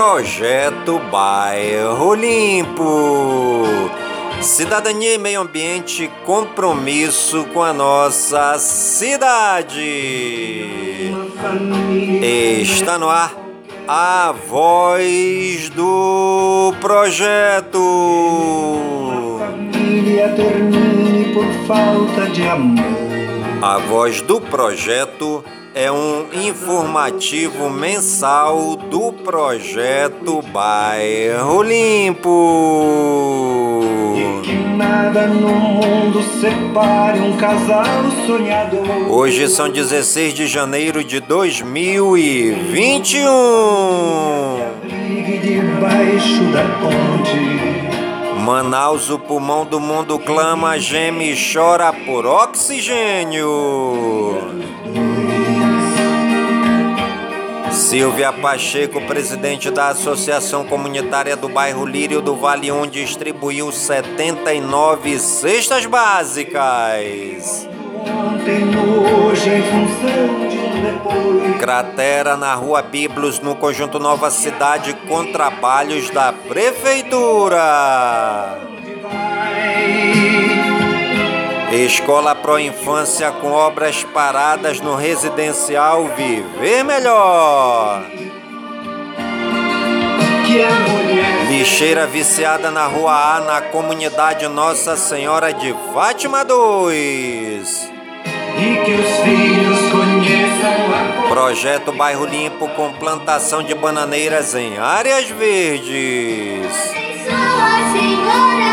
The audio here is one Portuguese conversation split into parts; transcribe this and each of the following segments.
Projeto Bairro Limpo. Cidadania e meio ambiente, compromisso com a nossa cidade. Está no ar a voz do projeto. Família termine por falta de amor. A voz do projeto é um informativo mensal do projeto Bairro Limpo. E que nada no mundo separe um casal sonhador. Hoje são 16 de janeiro de 2021. Ligue debaixo da ponte. Manaus, o pulmão do mundo clama, geme e chora por oxigênio. Silvia Pacheco, presidente da Associação Comunitária do Bairro Lírio do Vale 1, distribuiu 79 cestas básicas. Ontem, no hoje, em função de depois. Cratera na Rua Biblos, no conjunto Nova Cidade, com trabalhos da Prefeitura. Escola Pro Infância com obras paradas no residencial Viver Melhor. Que a mulher Lixeira viciada na Rua A, na comunidade Nossa Senhora de Fátima 2. e que os filhos conheçam a cor. Projeto Bairro Limpo com plantação de bananeiras em áreas verdes. Senhoras, famílias.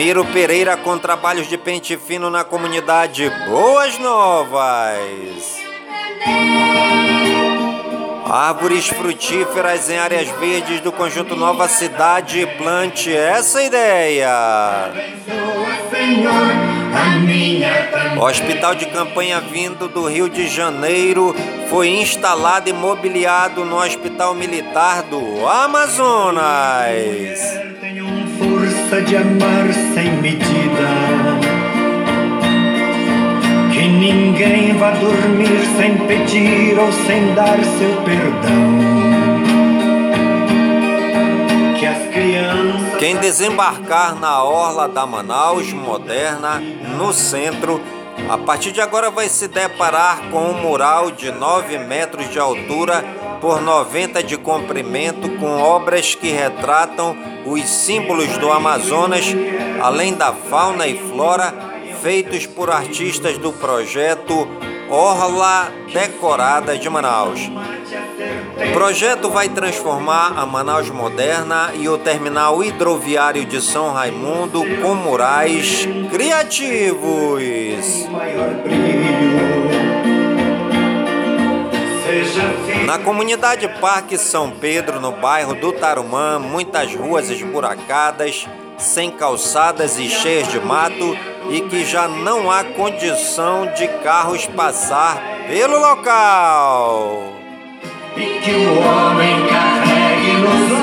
Miro Pereira com trabalhos de pente fino na comunidade Boas Novas. Árvores frutíferas em áreas verdes do conjunto Nova Cidade. Plante essa ideia. Senhor, a minha também. Hospital de campanha vindo do Rio de Janeiro foi instalado e mobiliado no Hospital Militar do Amazonas. Força de amar sem medida. Que ninguém vá dormir sem pedir ou sem dar seu perdão. Que as crianças. Quem desembarcar na orla da Manaus Moderna, no centro, a partir de agora vai se deparar com um mural de 9 metros de altura por 90 de comprimento, com obras que retratam os símbolos do Amazonas, além da fauna e flora, feitos por artistas do projeto Orla Decorada de Manaus. O projeto vai transformar a Manaus moderna e o terminal hidroviário de São Raimundo com murais criativos. Na comunidade Parque São Pedro, no bairro do Tarumã, muitas ruas esburacadas, sem calçadas e cheias de mato e que já não há condição de carros passar pelo local. E que o homem carregue nos.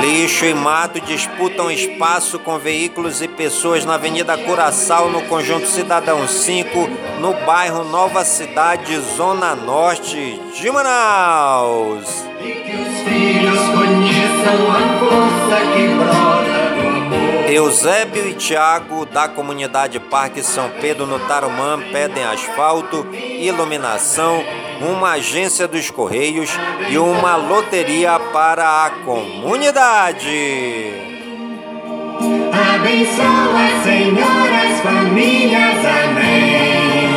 Lixo e mato disputam espaço com veículos e pessoas na Avenida Curaçao, no Conjunto Cidadão 5, no bairro Nova Cidade, Zona Norte de Manaus. E que os filhos conheçam a força que brota do amor. Eusébio e Tiago, da comunidade Parque São Pedro, no Tarumã, pedem asfalto, iluminação, uma agência dos Correios e uma loteria para a comunidade. Abençoa, Senhor, as famílias. Amém.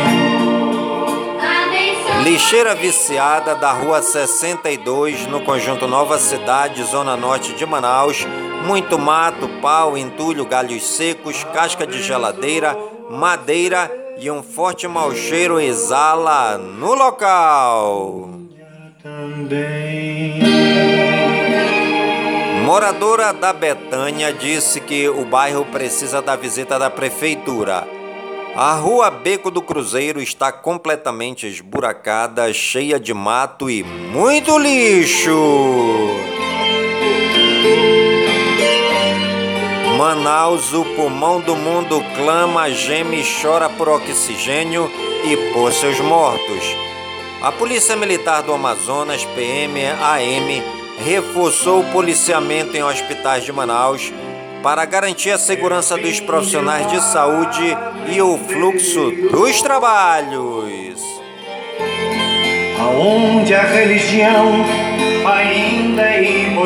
Abençoa. Lixeira viciada da Rua 62, no conjunto Nova Cidade, Zona Norte de Manaus. Muito mato, pau, entulho, galhos secos, casca de geladeira, madeira e um forte mau cheiro exala no local. Moradora da Betânia disse que o bairro precisa da visita da prefeitura. A rua Beco do Cruzeiro está completamente esburacada, cheia de mato e muito lixo. Manaus, o pulmão do mundo, clama, geme e chora por oxigênio e por seus mortos. A Polícia Militar do Amazonas, PM, AM, reforçou o policiamento em hospitais de Manaus para garantir a segurança dos profissionais de saúde e o fluxo dos trabalhos. Aonde a religião.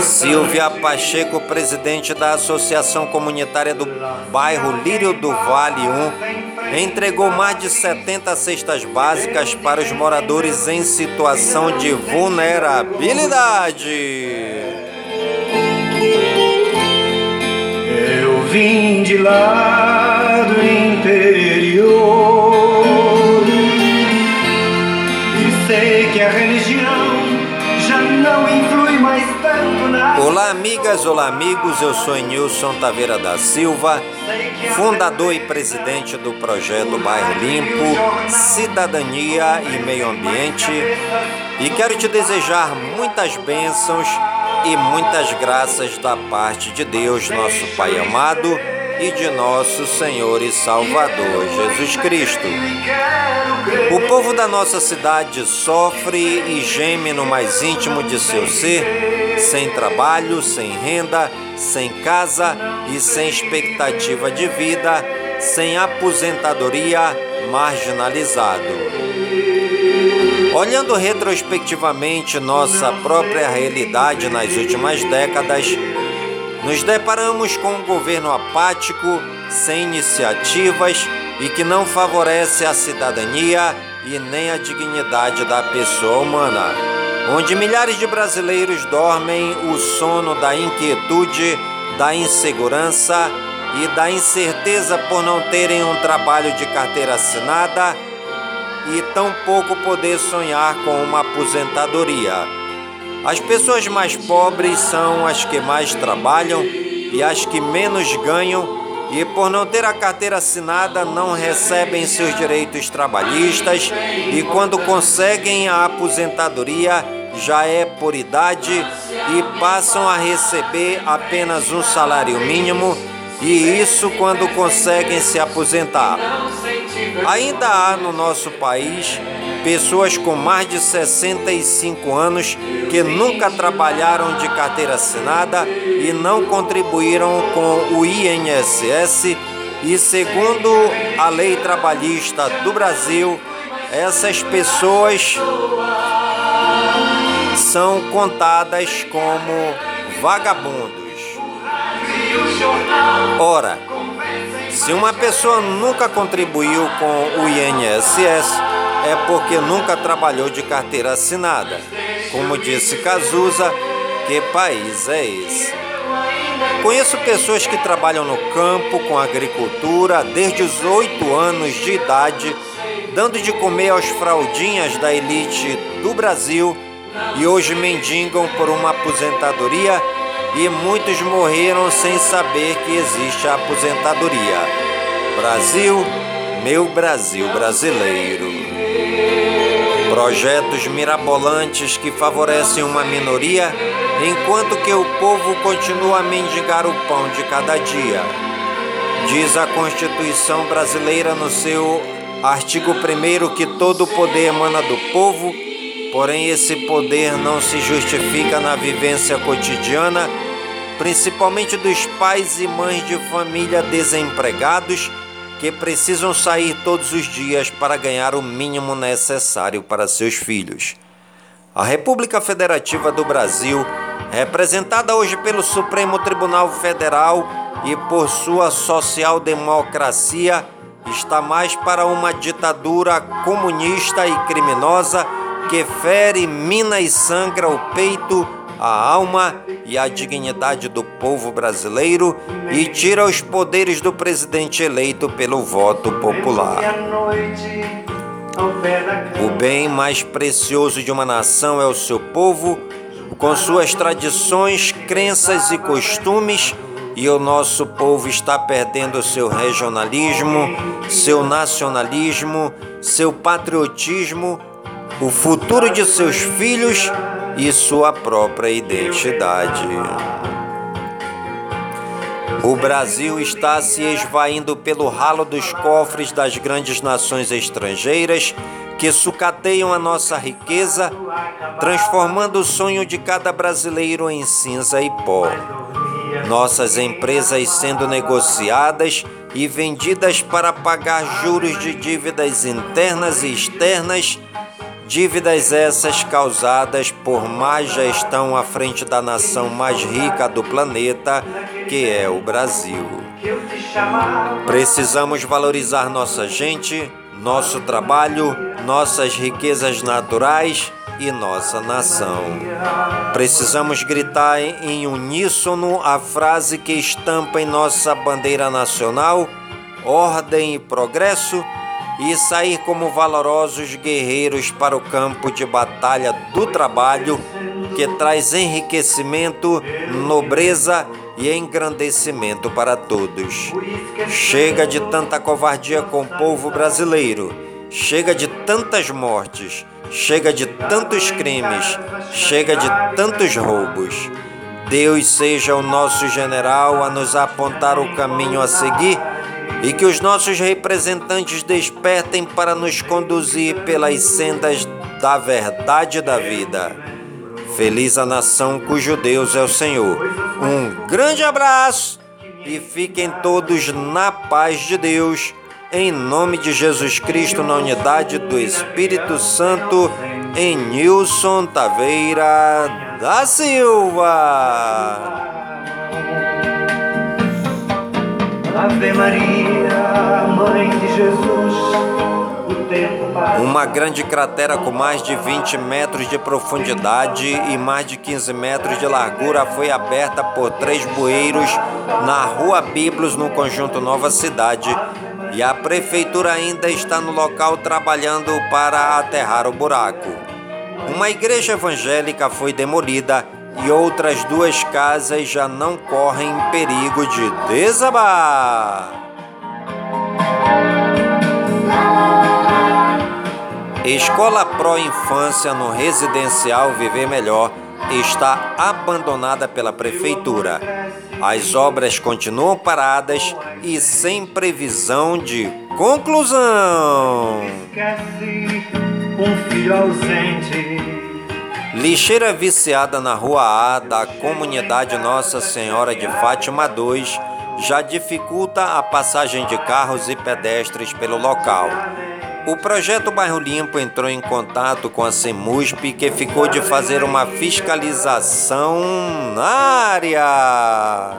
Silvia Pacheco, presidente da Associação Comunitária do Bairro Lírio do Vale 1, entregou mais de 70 cestas básicas para os moradores em situação de vulnerabilidade. Eu vim de lá Olá, amigas, olá, amigos. Eu sou Nilson Taveira da Silva, fundador e presidente do projeto Bairro Limpo, Cidadania e Meio Ambiente, e quero te desejar muitas bênçãos e muitas graças da parte de Deus, nosso Pai amado, e de nosso Senhor e Salvador Jesus Cristo. O povo da nossa cidade sofre e geme no mais íntimo de seu ser, sem trabalho, sem renda, sem casa e sem expectativa de vida, sem aposentadoria, marginalizado. Olhando retrospectivamente nossa própria realidade nas últimas décadas, nos deparamos com um governo apático, sem iniciativas e que não favorece a cidadania e nem a dignidade da pessoa humana, onde milhares de brasileiros dormem o sono da inquietude, da insegurança e da incerteza por não terem um trabalho de carteira assinada e tampouco poder sonhar com uma aposentadoria. As pessoas mais pobres são as que mais trabalham e as que menos ganham, e por não ter a carteira assinada não recebem seus direitos trabalhistas, e quando conseguem a aposentadoria já é por idade e passam a receber apenas um salário mínimo, e isso quando conseguem se aposentar. Ainda há no nosso país pessoas com mais de 65 anos que nunca trabalharam de carteira assinada e não contribuíram com o INSS. E segundo a lei trabalhista do Brasil, essas pessoas são contadas como vagabundos. Ora, se uma pessoa nunca contribuiu com o INSS, é porque nunca trabalhou de carteira assinada. Como disse Cazuza, que país é esse? Conheço pessoas que trabalham no campo com agricultura desde os oito anos de idade, dando de comer aos fraldinhas da elite do Brasil e hoje mendigam por uma aposentadoria e muitos morreram sem saber que existe a aposentadoria. Brasil, meu Brasil brasileiro. Projetos mirabolantes que favorecem uma minoria, enquanto que o povo continua a mendigar o pão de cada dia. Diz a Constituição brasileira no seu artigo 1 que todo poder emana do povo Porém, esse poder não se justifica na vivência cotidiana, principalmente dos pais e mães de família desempregados que precisam sair todos os dias para ganhar o mínimo necessário para seus filhos. A República Federativa do Brasil, representada hoje pelo Supremo Tribunal Federal e por sua social-democracia, está mais para uma ditadura comunista e criminosa que fere, mina e sangra o peito, a alma e a dignidade do povo brasileiro e tira os poderes do presidente eleito pelo voto popular. O bem mais precioso de uma nação é o seu povo, com suas tradições, crenças e costumes, e o nosso povo está perdendo seu regionalismo, seu nacionalismo, seu patriotismo o futuro de seus filhos e sua própria identidade. O Brasil está se esvaindo pelo ralo dos cofres das grandes nações estrangeiras que sucateiam a nossa riqueza, transformando o sonho de cada brasileiro em cinza e pó. Nossas empresas sendo negociadas e vendidas para pagar juros de dívidas internas e externas, dívidas essas causadas por má gestão à frente da nação mais rica do planeta, que é o Brasil. Precisamos valorizar nossa gente, nosso trabalho, nossas riquezas naturais e nossa nação. Precisamos gritar em uníssono a frase que estampa em nossa bandeira nacional: ordem e progresso, e sair como valorosos guerreiros para o campo de batalha do trabalho, que traz enriquecimento, nobreza e engrandecimento para todos. Chega de tanta covardia com o povo brasileiro, chega de tantas mortes Chega de tantos crimes, chega de tantos roubos. Deus seja o nosso general a nos apontar o caminho a seguir e que os nossos representantes despertem para nos conduzir pelas sendas da verdade da vida. Feliz a nação cujo Deus é o Senhor. Um grande abraço e fiquem todos na paz de Deus em nome de Jesus Cristo, na unidade do Espírito Santo, em Nilson Taveira da Silva. Ave Maria, Mãe de Jesus. Uma grande cratera com mais de 20 metros de profundidade e mais de 15 metros de largura foi aberta por três bueiros na Rua Biblos, no conjunto Nova Cidade, e a prefeitura ainda está no local trabalhando para aterrar o buraco. Uma igreja evangélica foi demolida e outras duas casas já não correm perigo de desabar. Escola Pro Infância no residencial Viver Melhor está abandonada pela prefeitura. As obras continuam paradas e sem previsão de conclusão. Esquece um filho ausente. Lixeira viciada na Rua A da comunidade Nossa Senhora de Fátima 2 já dificulta a passagem de carros e pedestres pelo local. O projeto Bairro Limpo entrou em contato com a CEMUSP, que ficou de fazer uma fiscalização na área.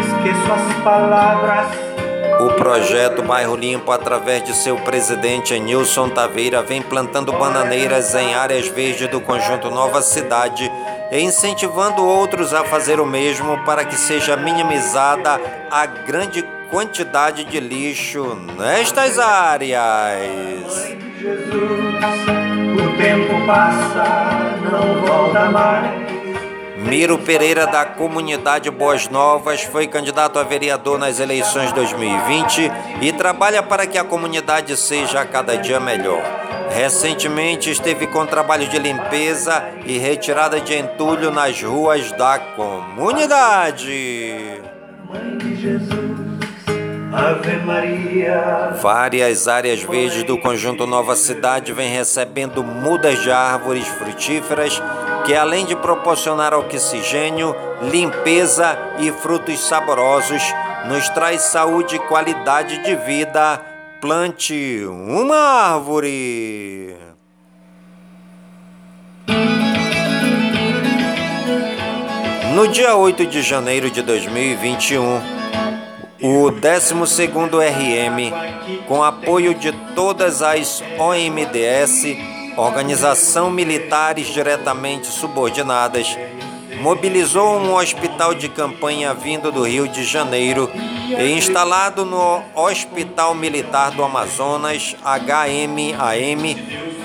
Esqueço as palavras. O projeto Bairro Limpo, através de seu presidente Nilson Taveira, vem plantando bananeiras em áreas verdes do conjunto Nova Cidade e incentivando outros a fazer o mesmo para que seja minimizada a grande quantidade de lixo nestas áreas. Jesus, o tempo passa, não volta mais. Miro Pereira, da comunidade Boas Novas, foi candidato a vereador nas eleições 2020 e trabalha para que a comunidade seja cada dia melhor. Recentemente esteve com trabalho de limpeza e retirada de entulho nas ruas da comunidade. Mãe de Jesus, Ave Maria. Várias áreas verdes do conjunto Nova Cidade vêm recebendo mudas de árvores frutíferas que, além de proporcionar oxigênio, limpeza e frutos saborosos, nos traz saúde e qualidade de vida. Plante uma árvore. No dia 8 de janeiro de 2021, o 12º RM, com apoio de todas as OMDS, Organização Militares Diretamente Subordinadas, mobilizou um hospital de campanha vindo do Rio de Janeiro e instalado no Hospital Militar do Amazonas, HMAM,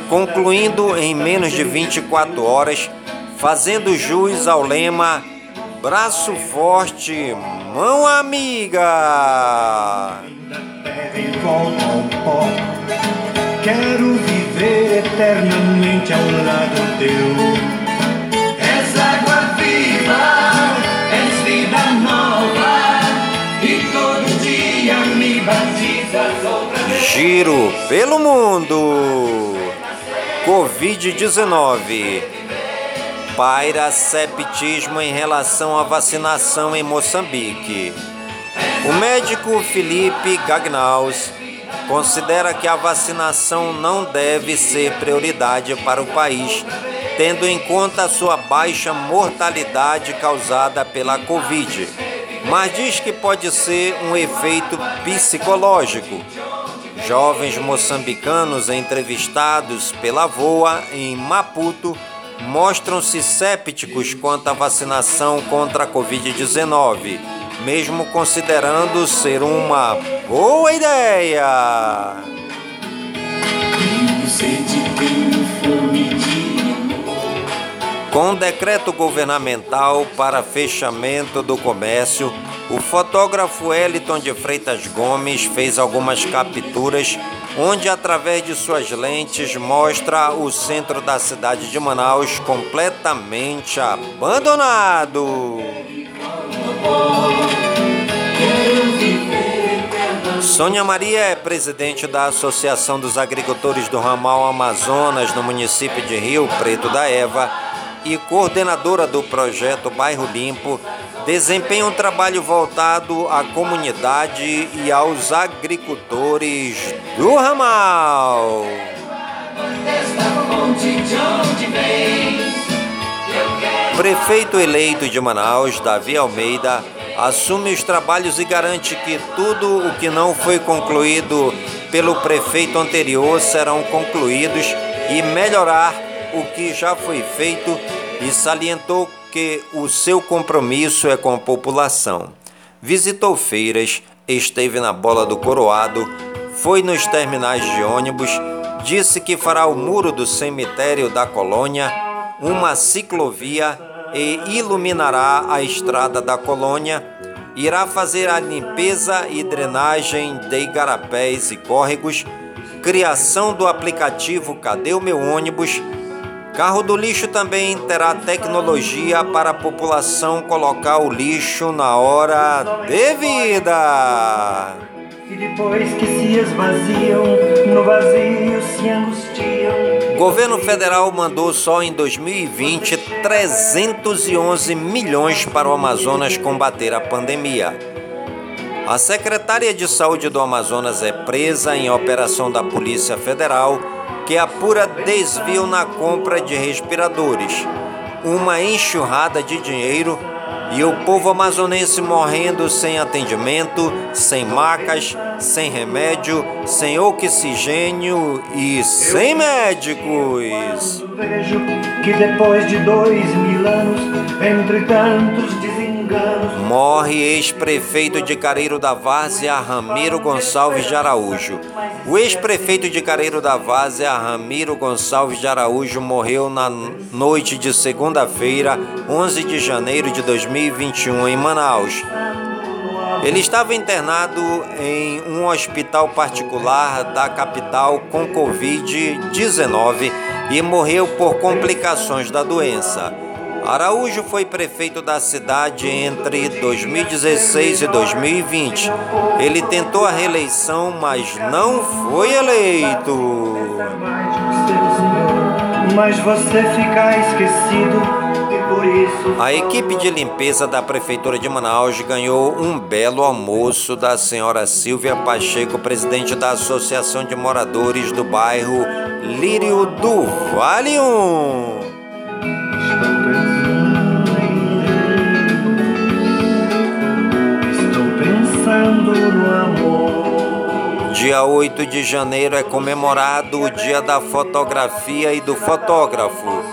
concluindo em menos de 24 horas, fazendo jus ao lema Braço forte, mão amiga. Quero viver viver eternamente ao lado teu. És água viva, és vida nova, e todo dia me batizas outra vez. Giro pelo mundo. Covid-19. Paira septismo em relação à vacinação em Moçambique. O médico Felipe Gagnaus considera que a vacinação não deve ser prioridade para o país, tendo em conta a sua baixa mortalidade causada pela Covid, mas diz que pode ser um efeito psicológico. Jovens moçambicanos entrevistados pela VOA em Maputo mostram-se cépticos quanto à vacinação contra a Covid-19, mesmo considerando ser uma boa ideia. Com decreto governamental para fechamento do comércio, o fotógrafo Eliton de Freitas Gomes fez algumas capturas onde, através de suas lentes, mostra o centro da cidade de Manaus completamente abandonado. Sônia Maria é presidente da Associação dos Agricultores do Ramal Amazonas no município de Rio Preto da Eva e coordenadora do projeto Bairro Limpo, desempenha um trabalho voltado à comunidade e aos agricultores do ramal. Prefeito eleito de Manaus, Davi Almeida, assume os trabalhos e garante que tudo o que não foi concluído pelo prefeito anterior serão concluídos e melhorar o que já foi feito e salientou que o seu compromisso é com a população. Visitou feiras, esteve na Bola do Coroado, foi nos terminais de ônibus, disse que fará o muro do cemitério da colônia, uma ciclovia e iluminará a estrada da colônia, irá fazer a limpeza e drenagem de igarapés e córregos, criação do aplicativo Cadê o meu ônibus? Carro do lixo também terá tecnologia para a população colocar o lixo na hora devida. E depois que se esvaziam, no vazio se angustiam. Governo federal mandou só em 2020 311 milhões para o Amazonas combater a pandemia. A secretária de Saúde do Amazonas é presa em operação da Polícia Federal que apura desvio na compra de respiradores, uma enxurrada de dinheiro e o povo amazonense morrendo sem atendimento, sem macas, sem remédio, sem oxigênio e sem médicos. Vejo que depois de dois mil anos, entre tantos Morre ex-prefeito de Careiro da Várzea, Ramiro Gonçalves de Araújo. O ex-prefeito de Careiro da Várzea, Ramiro Gonçalves de Araújo, morreu na noite de segunda-feira, 11 de janeiro de 2021, em Manaus. Ele estava internado em um hospital particular da capital com Covid-19 e morreu por complicações da doença. Araújo foi prefeito da cidade entre 2016 e 2020. Ele tentou a reeleição, mas não foi eleito. Mas você fica esquecido. A equipe de limpeza da Prefeitura de Manaus ganhou um belo almoço da senhora Silvia Pacheco, presidente da Associação de Moradores do bairro Lírio do Vale 1. Dia 8 de janeiro é comemorado o Dia da Fotografia e do Fotógrafo.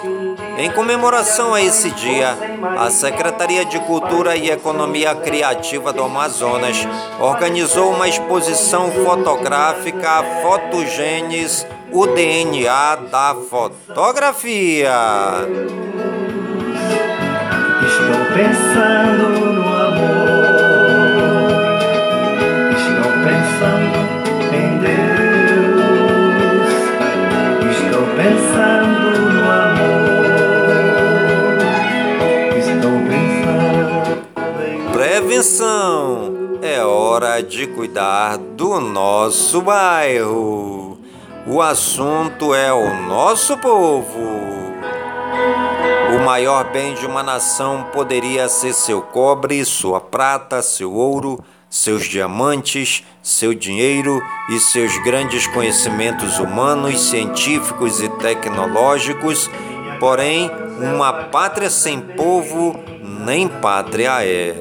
Em comemoração a esse dia, a Secretaria de Cultura e Economia Criativa do Amazonas organizou uma exposição fotográfica Fotogênes, o DNA da fotografia. Estou pensando no pensando no amor. Estou pensando em Prevenção! É hora de cuidar do do nosso bairro. O assunto é o nosso povo. O maior bem de uma nação poderia ser seu cobre, sua prata, seu ouro, seus diamantes, seu dinheiro e seus grandes conhecimentos humanos, científicos e tecnológicos. Porém, uma pátria sem povo nem pátria é.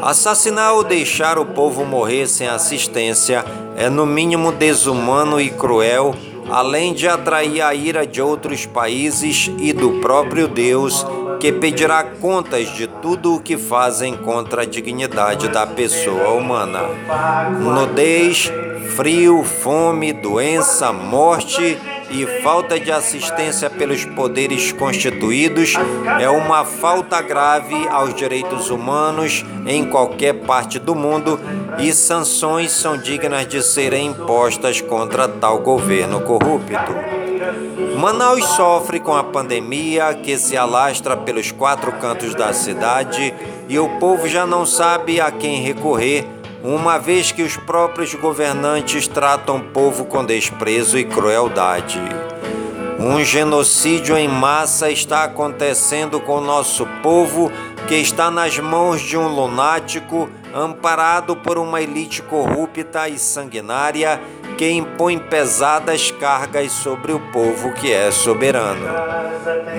Assassinar ou deixar o povo morrer sem assistência é no mínimo desumano e cruel além de atrair a ira de outros países e do próprio Deus, que pedirá contas de tudo o que fazem contra a dignidade da pessoa humana. Nudez, frio, fome, doença, morte e falta de assistência pelos poderes constituídos é uma falta grave aos direitos humanos em qualquer parte do mundo e sanções são dignas de serem impostas contra tal governo corrupto. Manaus sofre com a pandemia que se alastra pelos quatro cantos da cidade e o povo já não sabe a quem recorrer uma vez que os próprios governantes tratam o povo com desprezo e crueldade. Um genocídio em massa está acontecendo com o nosso povo, que está nas mãos de um lunático, amparado por uma elite corrupta e sanguinária que impõe pesadas cargas sobre o povo que é soberano.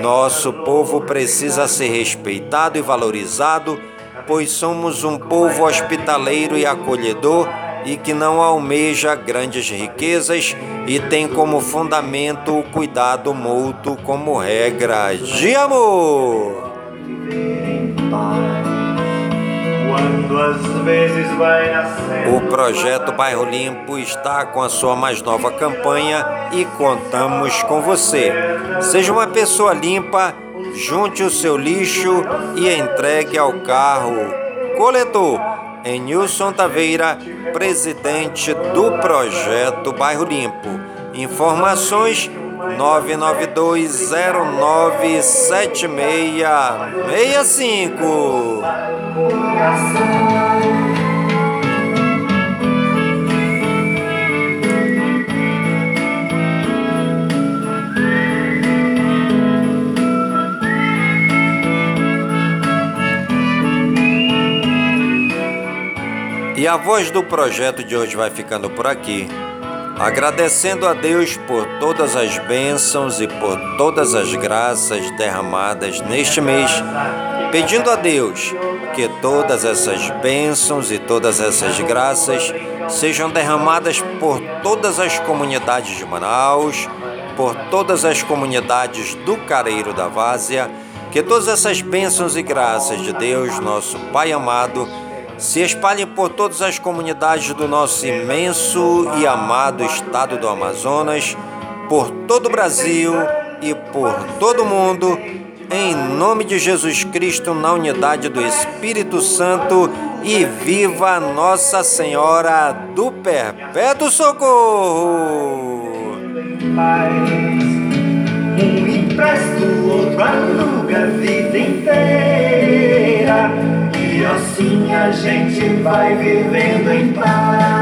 Nosso povo precisa ser respeitado e valorizado pois somos um povo hospitaleiro e acolhedor e que não almeja grandes riquezas e tem como fundamento o cuidado mútuo como regra de amor. O projeto Bairro Limpo está com a sua mais nova campanha e contamos com você. Seja uma pessoa limpa junte o seu lixo e entregue ao carro coletor. Em Nilson Taveira, presidente do projeto Bairro Limpo. Informações 992097665. E a voz do projeto de hoje vai ficando por aqui, agradecendo a Deus por todas as bênçãos e por todas as graças derramadas neste mês, pedindo a Deus que todas essas bênçãos e todas essas graças sejam derramadas por todas as comunidades de Manaus, por todas as comunidades do Careiro da Várzea, que todas essas bênçãos e graças de Deus, nosso Pai amado, se espalhem por todas as comunidades do nosso imenso e amado estado do Amazonas, por todo o Brasil e por todo o mundo, em nome de Jesus Cristo, na unidade do Espírito Santo, e viva Nossa Senhora do Perpétuo Socorro! Um outro aluga a vida inteira. Assim a gente vai vivendo em paz.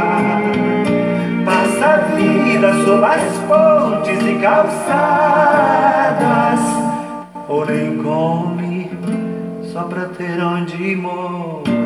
Vida sob as fontes e calçadas, porém come só pra ter onde morar.